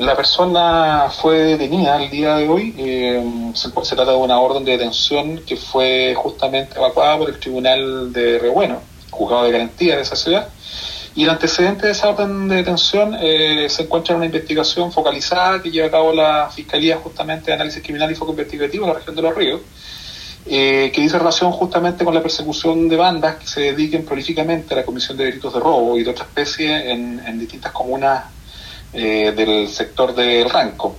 La persona fue detenida el día de hoy. Eh, se, trata de una orden de detención que fue justamente evacuada por el Tribunal de Rebueno, juzgado de garantía de esa ciudad. Y el antecedente de esa orden de detención eh, se encuentra en una investigación focalizada que lleva a cabo la Fiscalía justamente de Análisis Criminal y Foco Investigativo de la región de Los Ríos, eh, que dice relación justamente con la persecución de bandas que se dediquen prolíficamente a la comisión de delitos de robo y de otra especie en distintas comunas eh, del sector del Ranco.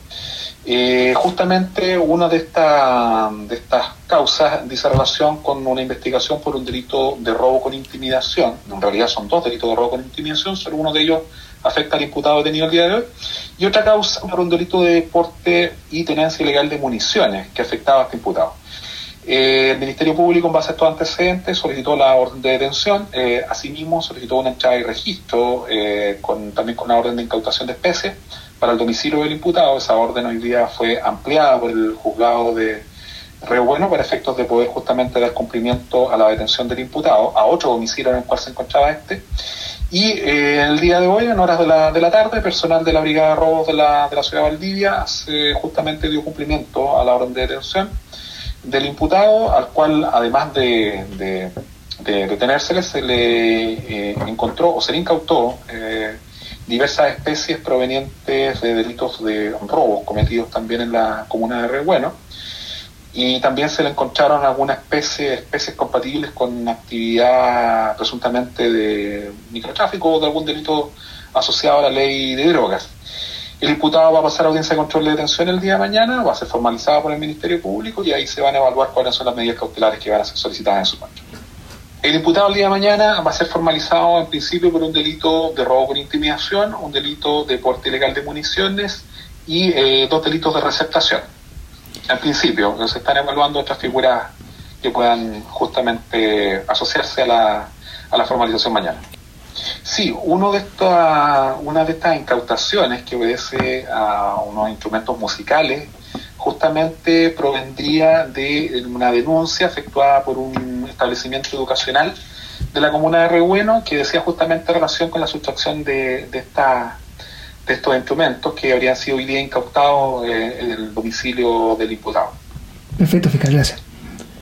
Eh, justamente una de, esta, de estas causas dice relación con una investigación por un delito de robo con intimidación. En realidad son dos delitos de robo con intimidación, solo uno de ellos afecta al imputado detenido el día de hoy. Y otra causa por un delito de porte y tenencia ilegal de municiones que afectaba a este imputado. Eh, el Ministerio Público, en base a estos antecedentes, solicitó la orden de detención. Eh, asimismo, solicitó una entrada y registro, eh, con, también con una orden de incautación de especies para el domicilio del imputado. Esa orden hoy día fue ampliada por el juzgado de Río Bueno para efectos de poder justamente dar cumplimiento a la detención del imputado, a otro domicilio en el cual se encontraba este. Y el día de hoy, en horas de la, de la tarde, personal de la Brigada de Robos de la, de la Ciudad de Valdivia se justamente dio cumplimiento a la orden de detención del imputado, al cual además de, de, detenérsele, se le eh, encontró o se le incautó eh, diversas especies provenientes de delitos de robos cometidos también en la comuna de Rebueno y también se le encontraron algunas especies, especies compatibles con actividad presuntamente de microtráfico o de algún delito asociado a la ley de drogas. El imputado va a pasar a audiencia de control de detención el día de mañana, va a ser formalizado por el Ministerio Público y ahí se van a evaluar cuáles son las medidas cautelares que van a ser solicitadas en su contra. El imputado el día de mañana va a ser formalizado en principio por un delito de robo con intimidación, un delito de porte ilegal de municiones y eh, dos delitos de receptación. En principio, se están evaluando otras figuras que puedan justamente asociarse a la, a la formalización mañana. Sí, uno de una de estas incautaciones que obedece a unos instrumentos musicales justamente provendría de una denuncia efectuada por un establecimiento educacional de la comuna de Rebueno que decía justamente relación con la sustracción de, de, de estos instrumentos que habrían sido hoy día incautados eh, en el domicilio del imputado. Perfecto, fiscal, gracias.